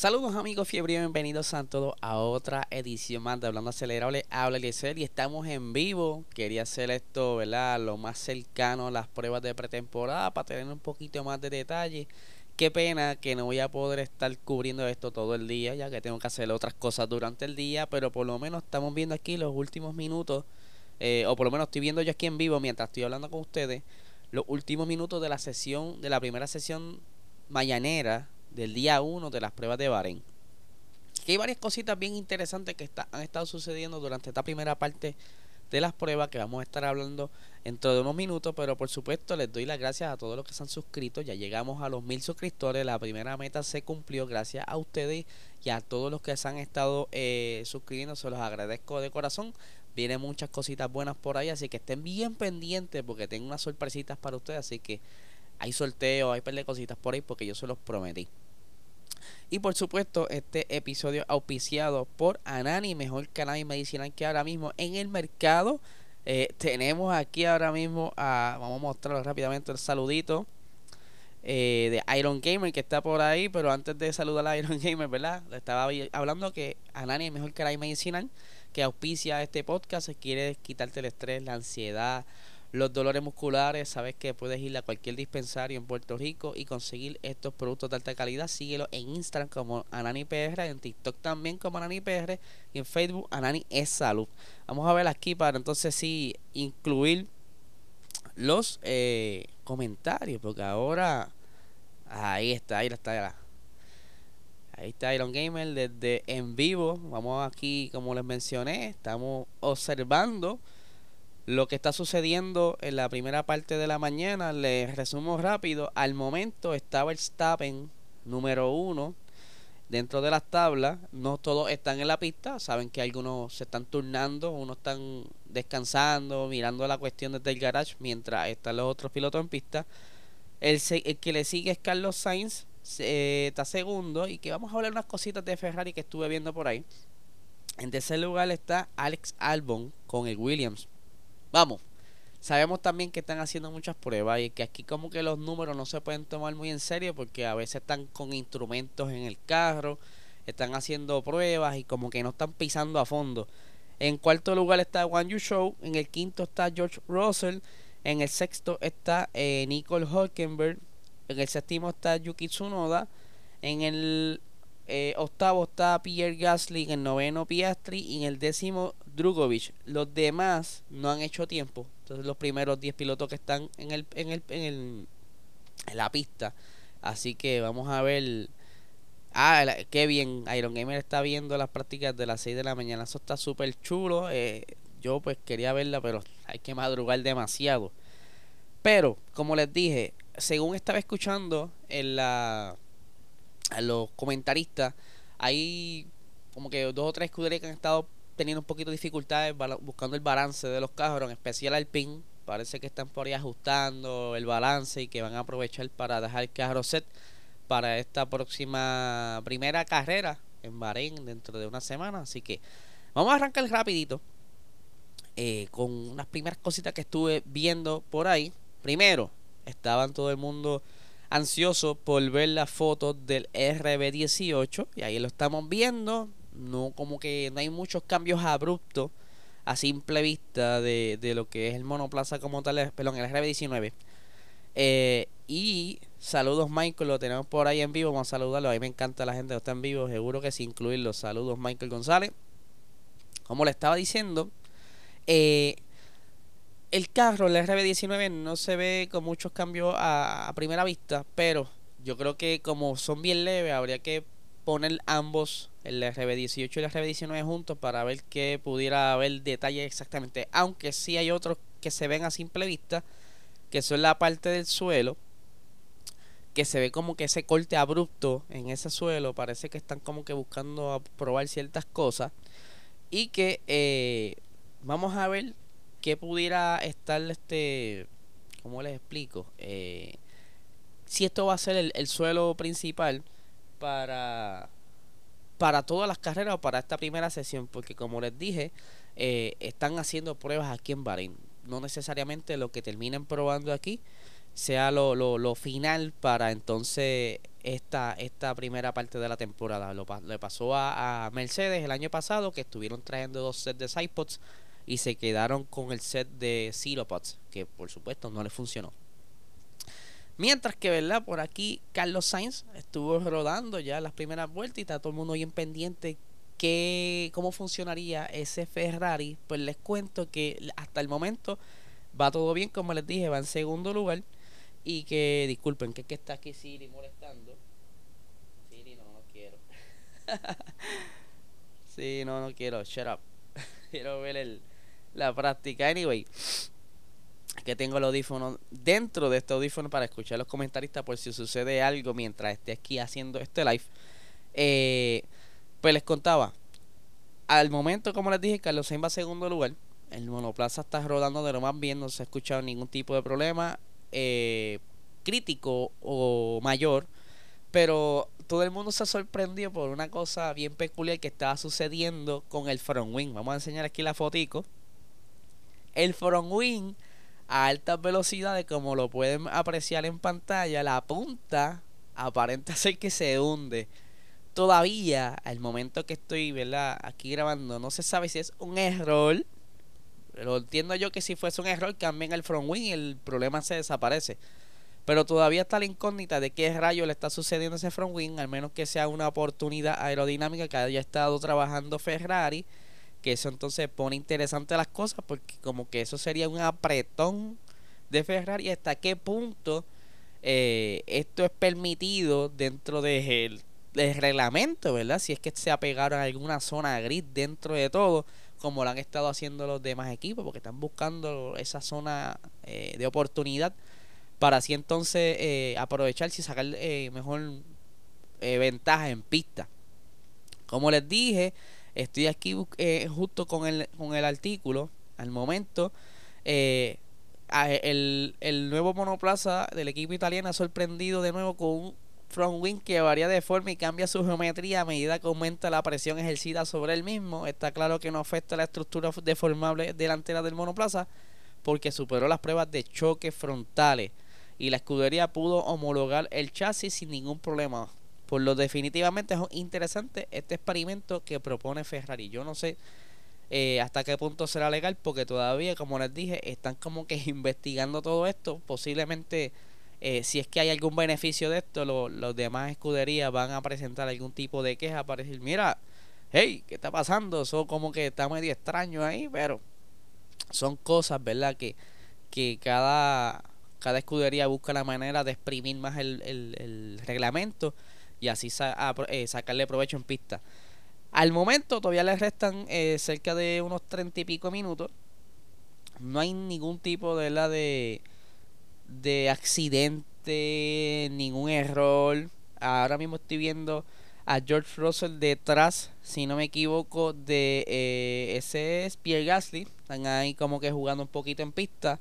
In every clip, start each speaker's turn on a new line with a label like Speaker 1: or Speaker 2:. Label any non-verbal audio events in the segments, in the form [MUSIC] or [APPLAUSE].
Speaker 1: Saludos amigos fiebre, bienvenidos a todos a otra edición más de Hablando Acelerable, habla Eliezer y estamos en vivo. Quería hacer esto, ¿verdad? Lo más cercano a las pruebas de pretemporada para tener un poquito más de detalle. Qué pena que no voy a poder estar cubriendo esto todo el día, ya que tengo que hacer otras cosas durante el día, pero por lo menos estamos viendo aquí los últimos minutos, eh, o por lo menos estoy viendo yo aquí en vivo mientras estoy hablando con ustedes, los últimos minutos de la sesión, de la primera sesión mañanera del día 1 de las pruebas de Bahrein. Que hay varias cositas bien interesantes que han estado sucediendo durante esta primera parte de las pruebas que vamos a estar hablando dentro de unos minutos, pero por supuesto les doy las gracias a todos los que se han suscrito, ya llegamos a los mil suscriptores, la primera meta se cumplió gracias a ustedes y a todos los que se han estado eh, suscribiendo, se los agradezco de corazón, vienen muchas cositas buenas por ahí, así que estén bien pendientes porque tengo unas sorpresitas para ustedes, así que hay sorteos, hay par cositas por ahí porque yo se los prometí. Y por supuesto, este episodio auspiciado por Anani, mejor canal medicinal que ahora mismo en el mercado. Eh, tenemos aquí ahora mismo a, vamos a mostrarlo rápidamente el saludito eh, de Iron Gamer que está por ahí, pero antes de saludar a Iron [LAUGHS] Gamer, ¿verdad? Le estaba hablando que Anani es mejor canal medicinal que auspicia este podcast, quiere quitarte el estrés, la ansiedad, los dolores musculares, sabes que puedes ir a cualquier dispensario en Puerto Rico y conseguir estos productos de alta calidad. Síguelo en Instagram como AnaniPR, en TikTok también como AnaniPR y en Facebook Anani es Salud. Vamos a ver aquí para entonces sí incluir los eh, comentarios, porque ahora ahí está, ahí está. Ahí está Iron Gamer desde en vivo. Vamos aquí, como les mencioné, estamos observando lo que está sucediendo en la primera parte de la mañana, les resumo rápido. Al momento estaba el Stappen número uno dentro de las tablas. No todos están en la pista. Saben que algunos se están turnando, unos están descansando, mirando la cuestión desde el garage, mientras están los otros pilotos en pista. El, que le sigue es Carlos Sainz, eh, está segundo. Y que vamos a hablar unas cositas de Ferrari que estuve viendo por ahí. En tercer lugar está Alex Albon con el Williams. Vamos, sabemos también que están haciendo muchas pruebas y que aquí como que los números no se pueden tomar muy en serio porque a veces están con instrumentos en el carro, están haciendo pruebas y como que no están pisando a fondo. En cuarto lugar está Juan Yu Show, en el quinto está George Russell, en el sexto está eh, Nicole Hulkenberg, en el séptimo está Yuki Tsunoda, en el eh, octavo está Pierre Gasly, en el noveno Piastri y en el décimo Drugovic. Los demás no han hecho tiempo. Entonces los primeros 10 pilotos que están en el, en el, en el en la pista. Así que vamos a ver. Ah, qué bien. Iron Gamer está viendo las prácticas de las 6 de la mañana. Eso está súper chulo. Eh, yo pues quería verla, pero hay que madrugar demasiado. Pero, como les dije, según estaba escuchando en la a los comentaristas, hay como que dos o tres escuderías que han estado teniendo un poquito de dificultades buscando el balance de los carros, en especial al PIN. Parece que están por ahí ajustando el balance y que van a aprovechar para dejar el carro set para esta próxima primera carrera en Bahrein dentro de una semana. Así que vamos a arrancar rapidito eh, con unas primeras cositas que estuve viendo por ahí. Primero, estaban todo el mundo ansioso por ver las fotos del RB18 y ahí lo estamos viendo. No como que no hay muchos cambios abruptos a simple vista de, lo que es el monoplaza como tal, perdón, el RB19. Eh, y saludos Michael, lo tenemos por ahí en vivo, vamos a saludarlo. A mí me encanta la gente que está en vivo, seguro que sí incluirlo. Saludos Michael González. Como le estaba diciendo, eh, el carro, el RB19, no se ve con muchos cambios a, primera vista, pero yo creo que como son bien leves, habría que poner ambos, el RB18 y el RB19 juntos para ver que pudiera haber detalles exactamente. Aunque sí hay otros que se ven a simple vista, que son la parte del suelo, que se ve como que ese corte abrupto en ese suelo, parece que están como que buscando probar ciertas cosas y que eh, vamos a ver qué pudiera estar este, ¿cómo les explico? Eh, si esto va a ser el, suelo principal para para todas las carreras o para esta primera sesión, porque como les dije, eh, están haciendo pruebas aquí en Bahrein. No necesariamente lo que terminen probando aquí sea lo, lo, lo final para entonces esta, esta primera parte de la temporada. Lo, le pasó a, Mercedes el año pasado que estuvieron trayendo dos sets de sidepods y se quedaron con el set de Pods, que por supuesto no le funcionó. Mientras que, ¿verdad? Por aquí Carlos Sainz estuvo rodando ya las primeras vueltas y está todo el mundo bien pendiente que, cómo funcionaría ese Ferrari. Pues les cuento que hasta el momento va todo bien, como les dije, va en segundo lugar. Y que, disculpen, que, que está aquí Siri molestando. Siri, no, no quiero. [LAUGHS] sí, no, no quiero. Shut up. [LAUGHS] quiero ver el, la práctica. Anyway, que tengo el audífono dentro de este audífono para escuchar los comentaristas por si sucede algo mientras esté aquí haciendo este live. Eh, pues les contaba. Al momento, como les dije, Carlos Sainz va a segundo lugar. El monoplaza está rodando de lo más bien, no se ha escuchado ningún tipo de problema eh, crítico o mayor, pero todo el mundo se ha sorprendido por una cosa bien peculiar que estaba sucediendo con el front wing. Vamos a enseñar aquí la fotico. El front wing a altas velocidades, como lo pueden apreciar en pantalla, la punta aparenta ser que se hunde. Todavía, al momento que estoy, ¿verdad? Aquí grabando, no se sabe si es un error pero entiendo yo que si fuese un error, cambien el front wing y el problema se desaparece. Pero todavía está la incógnita de qué rayo le está sucediendo ese front wing, al menos que sea una oportunidad aerodinámica que haya estado trabajando Ferrari, que eso entonces pone interesante las cosas, porque como que eso sería un apretón de Ferrari, hasta qué punto eh, esto es permitido dentro del, del reglamento, ¿verdad? Si es que se apegaron a alguna zona gris dentro de todo como lo han estado haciendo los demás equipos, porque están buscando esa zona eh, de oportunidad para así entonces eh, aprovechar y sacar eh, mejor ventaja en pista. Como les dije, estoy aquí justo con el, con el artículo al momento. el, el nuevo monoplaza del equipo italiano ha sorprendido de nuevo con un front wing que varía de forma y cambia su geometría a medida que aumenta la presión ejercida sobre el mismo. Está claro que no afecta la estructura deformable delantera del monoplaza porque superó las pruebas de choque frontales y la escudería pudo homologar el chasis sin ningún problema. Por lo definitivamente es interesante este experimento que propone Ferrari. Yo no sé eh, hasta qué punto será legal porque todavía, como les dije, están como que [LAUGHS] investigando todo esto. Posiblemente eh, si es que hay algún beneficio de esto, los demás escuderías van a presentar algún tipo de queja para decir, mira, hey, ¿qué está pasando? Eso como que está medio extraño ahí, pero son cosas, ¿verdad? Que, que cada, cada escudería busca la manera de exprimir más el, el, reglamento y así eh, sacarle provecho en pista. Al momento todavía les restan eh, cerca de unos treinta y pico minutos. No hay ningún tipo de la de de accidente, ningún error. Ahora mismo estoy viendo a George Russell detrás, si no me equivoco, de eh, ese es Pierre Gasly. Están ahí como que jugando un poquito en pista.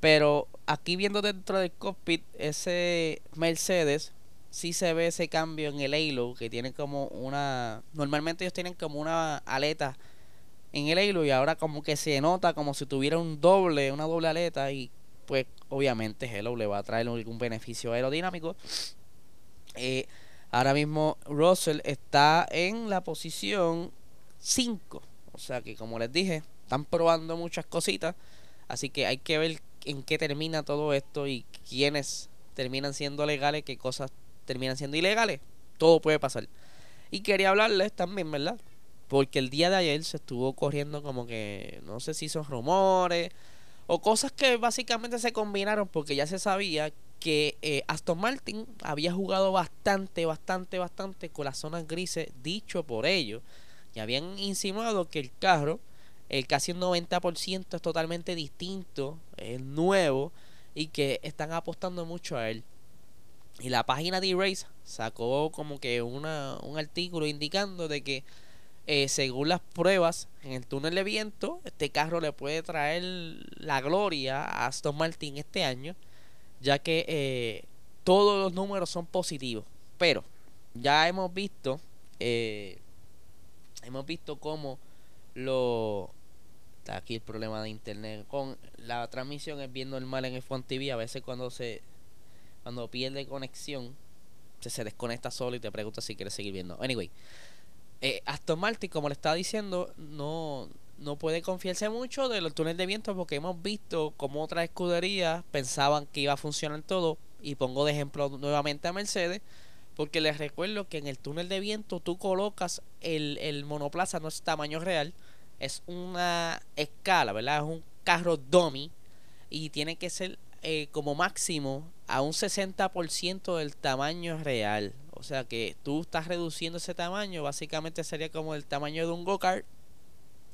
Speaker 1: Pero aquí viendo dentro del cockpit, ese Mercedes, sí se ve ese cambio en el halo, que tiene como una... Normalmente ellos tienen como una aleta en el halo y ahora como que se nota como si tuviera un doble, una doble aleta y pues obviamente Hello le va a traer algún beneficio aerodinámico. Eh, ahora mismo Russell está en la posición 5. O sea que como les dije, están probando muchas cositas. Así que hay que ver en qué termina todo esto y quiénes terminan siendo legales, qué cosas terminan siendo ilegales. Todo puede pasar. Y quería hablarles también, ¿verdad? Porque el día de ayer se estuvo corriendo como que, no sé si son rumores o cosas que básicamente se combinaron porque ya se sabía que eh, Aston Martin había jugado bastante, bastante, bastante con las zonas grises, dicho por ellos. Y habían insinuado que el carro, el casi un 90% es totalmente distinto, es nuevo y que están apostando mucho a él. Y la página de Race sacó como que una, un artículo indicando de que eh, según las pruebas en el túnel de viento, este carro le puede traer la gloria a Aston Martin este año, ya que eh, todos los números son positivos. Pero ya hemos visto, eh, hemos visto cómo lo... Está aquí el problema de internet. Con la transmisión es bien normal en F1 TV. A veces cuando se cuando pierde conexión, se, se desconecta solo y te pregunta si quieres seguir viendo. Anyway, eh, Aston Martin, como le estaba diciendo, no, no puede confiarse mucho de los túneles de viento porque hemos visto como otras escuderías pensaban que iba a funcionar todo. Y pongo de ejemplo nuevamente a Mercedes. Porque les recuerdo que en el túnel de viento tú colocas el, el monoplaza, no es tamaño real, es una escala, ¿verdad? Es un carro dummy y tiene que ser eh, como máximo a un 60% del tamaño real. O sea que tú estás reduciendo ese tamaño, básicamente sería como el tamaño de un go-kart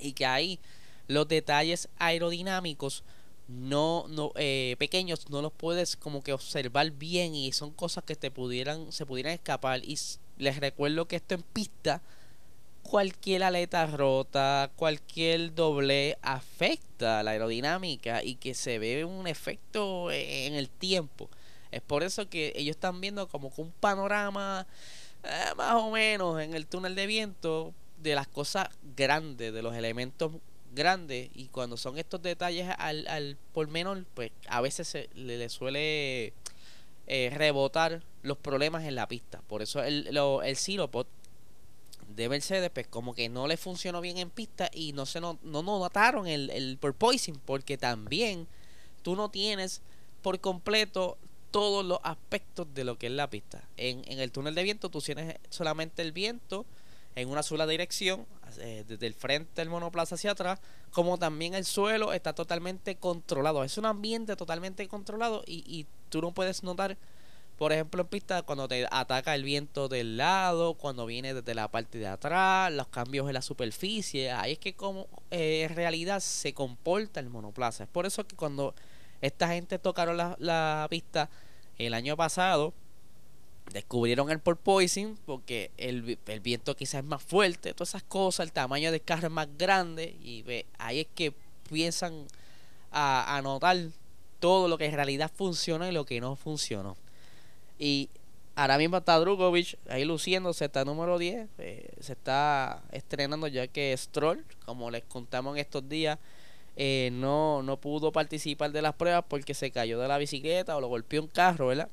Speaker 1: y que ahí los detalles aerodinámicos no, no eh, pequeños no los puedes como que observar bien y son cosas que te pudieran se pudieran escapar y les recuerdo que esto en pista cualquier aleta rota, cualquier doble afecta la aerodinámica y que se ve un efecto en el tiempo. Es por eso que ellos están viendo como que un panorama eh, más o menos en el túnel de viento de las cosas grandes, de los elementos grandes y cuando son estos detalles al, al por menos pues a veces se le, suele eh, rebotar los problemas en la pista. Por eso el, lo, el Silopod de Mercedes, pues como que no le funcionó bien en pista y no se no, no, notaron el, el porpoising, porque también tú no tienes por completo todos los aspectos de lo que es la pista. En, en el túnel de viento tú tienes solamente el viento en una sola dirección, eh, desde el frente del monoplaza hacia atrás, como también el suelo está totalmente controlado. Es un ambiente totalmente controlado y, y tú no puedes notar por ejemplo, en pista, cuando te ataca el viento del lado, cuando viene desde la parte de atrás, los cambios en la superficie, ahí es que como eh, en realidad se comporta el monoplaza. Es por eso que cuando esta gente tocaron la, la pista el año pasado, descubrieron el porpoising porque el, el, viento quizás es más fuerte, todas esas cosas, el tamaño del carro es más grande y ve, ahí es que piensan a, a notar todo lo que en realidad funciona y lo que no funcionó. Y ahora mismo está Drugovic ahí luciéndose, está número 10. Eh, se está estrenando ya que Stroll, como les contamos en estos días, eh, no, no pudo participar de las pruebas porque se cayó de la bicicleta o lo golpeó un carro, ¿verdad?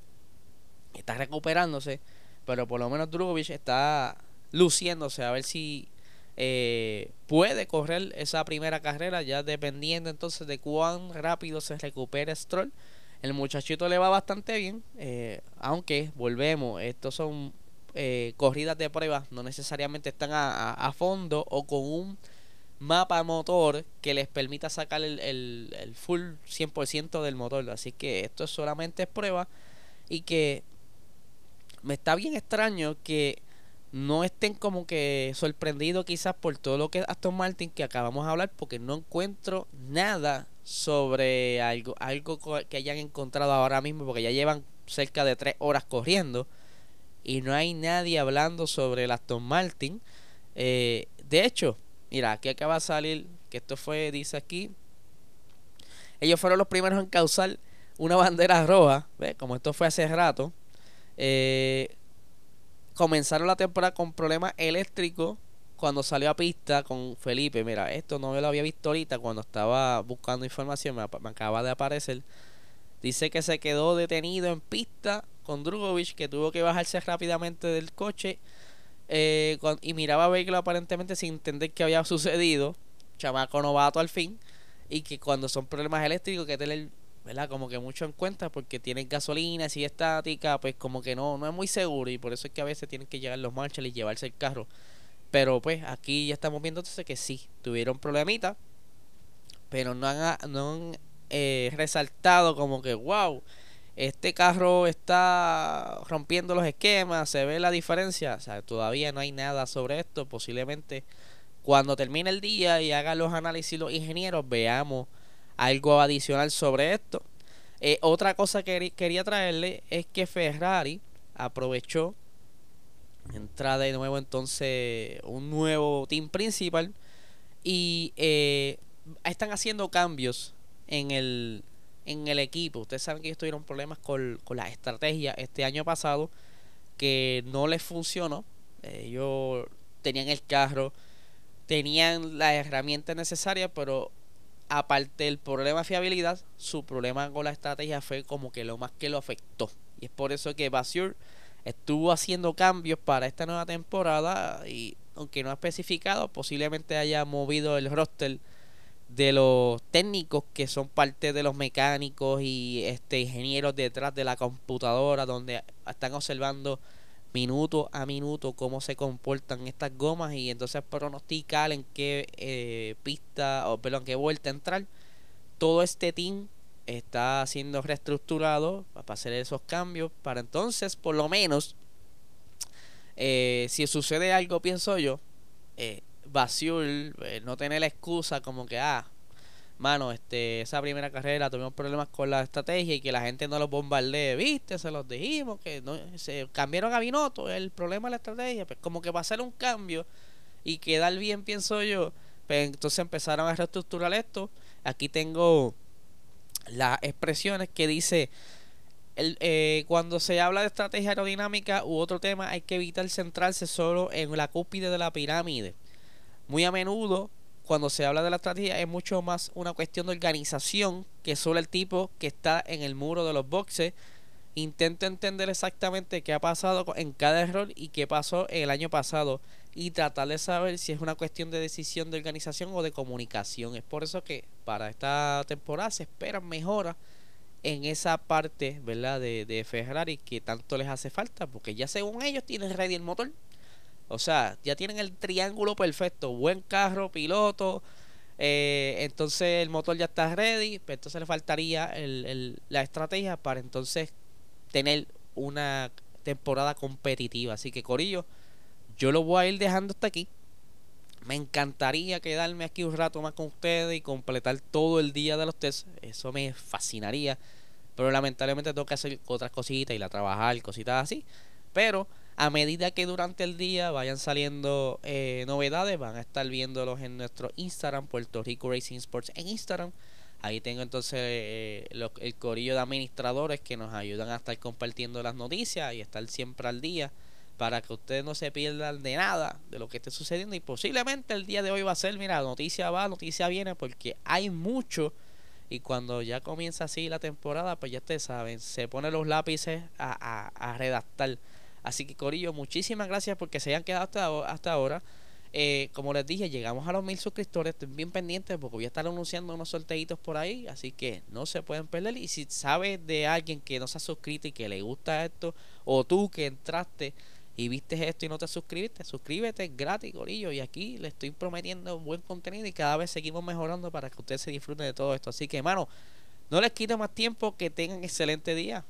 Speaker 1: Está recuperándose, pero por lo menos Drugovic está luciéndose a ver si eh, puede correr esa primera carrera, ya dependiendo entonces de cuán rápido se recupere Stroll el muchachito le va bastante bien, eh, aunque volvemos, estos son eh, corridas de pruebas, no necesariamente están a, fondo o con un mapa motor que les permita sacar el, el, el full 100% del motor. Así que esto solamente es prueba y que me está bien extraño que no estén como que sorprendidos quizás por todo lo que es Aston Martin que acabamos de hablar porque no encuentro nada sobre algo, algo que hayan encontrado ahora mismo, porque ya llevan cerca de tres horas corriendo y no hay nadie hablando sobre el Aston Martin. Eh, de hecho, mira, aquí acaba de salir, que esto fue, dice aquí, ellos fueron los primeros en causar una bandera roja, como esto fue hace rato. Eh, comenzaron la temporada con problemas eléctricos cuando salió a pista con Felipe, mira, esto no me lo había visto ahorita cuando estaba buscando información, me, acaba de aparecer. Dice que se quedó detenido en pista con Drugovic, que tuvo que bajarse rápidamente del coche eh, y miraba a vehículo aparentemente sin entender qué había sucedido. Chamaco novato al fin. Y que cuando son problemas eléctricos, que tener, ¿verdad? Como que mucho en cuenta porque tienen gasolina, si estática, pues como que no, no es muy seguro. Y por eso es que a veces tienen que llegar los marshals y llevarse el carro pero pues aquí ya estamos viendo entonces que sí, tuvieron problemitas, pero no han, no eh, resaltado como que, wow, este carro está rompiendo los esquemas, se ve la diferencia, o sea, todavía no hay nada sobre esto, posiblemente cuando termine el día y hagan los análisis los ingenieros veamos algo adicional sobre esto. Eh, otra cosa que quería traerle es que Ferrari aprovechó entra de nuevo entonces un nuevo team principal y eh, están haciendo cambios en el en el equipo. Ustedes saben que ellos tuvieron problemas con, con la estrategia este año pasado que no les funcionó. Ellos tenían el carro, tenían la herramienta necesaria, pero aparte del problema de fiabilidad, su problema con la estrategia fue como que lo más que lo afectó. Y es por eso que Basur estuvo haciendo cambios para esta nueva temporada y aunque no ha especificado, posiblemente haya movido el roster de los técnicos que son parte de los mecánicos y este ingenieros detrás de la computadora donde están observando minuto a minuto cómo se comportan estas gomas y entonces pronosticar en qué eh, pista o perdón qué vuelta entrar. Todo este team está siendo reestructurado para hacer esos cambios para entonces por lo menos eh, si sucede algo pienso yo eh, Basiul eh, no tener la excusa como que ah mano este esa primera carrera tuvimos problemas con la estrategia y que la gente no los bombardee. Viste se los dijimos que no se cambiaron a Binotto el problema de la estrategia pues como que va a ser un cambio y quedar bien pienso yo pues entonces empezaron a reestructurar esto. Aquí tengo las expresiones que dice el, eh, cuando se habla de estrategia aerodinámica u otro tema hay que evitar centrarse solo en la cúspide de la pirámide. Muy a menudo cuando se habla de la estrategia es mucho más una cuestión de organización que solo el tipo que está en el muro de los boxes. Intento entender exactamente qué ha pasado en cada error y qué pasó el año pasado y tratar de saber si es una cuestión de decisión de organización o de comunicación. Es por eso que para esta temporada se esperan mejoras en esa parte, ¿verdad? De, de Ferrari que tanto les hace falta, porque ya según ellos tienen ready el motor. O sea, ya tienen el triángulo perfecto, buen carro, piloto, eh, entonces el motor ya está ready, pero entonces le faltaría el, el, la estrategia para entonces tener una temporada competitiva. Así que Corillo, yo lo voy a ir dejando hasta aquí. Me encantaría quedarme aquí un rato más con ustedes y completar todo el día de los test. Eso me fascinaría. Pero lamentablemente tengo que hacer otras cositas, ir a trabajar, cositas así. Pero a medida que durante el día vayan saliendo eh, novedades, van a estar viéndolos en nuestro Instagram, Puerto Rico Racing Sports en Instagram. Ahí tengo entonces eh, el corillo de administradores que nos ayudan a estar compartiendo las noticias y estar siempre al día para que ustedes no se pierdan de nada de lo que esté sucediendo y posiblemente el día de hoy va a ser, mira, noticia va, noticia viene porque hay mucho y cuando ya comienza así la temporada, pues ya ustedes saben, se ponen los lápices a, a, redactar. Así que Corillo, muchísimas gracias porque se hayan quedado hasta, ahora. Eh, como les dije, llegamos a los mil suscriptores. Estén bien pendientes porque voy a estar anunciando unos sorteitos por ahí. Así que no se pueden perder. Y si sabes de alguien que no se ha suscrito y que le gusta esto, o tú que entraste y viste esto y no te suscribiste, suscríbete gratis, gorillo. Y aquí le estoy prometiendo buen contenido y cada vez seguimos mejorando para que ustedes se disfruten de todo esto. Así que, hermano, no les quito más tiempo, que tengan excelente día.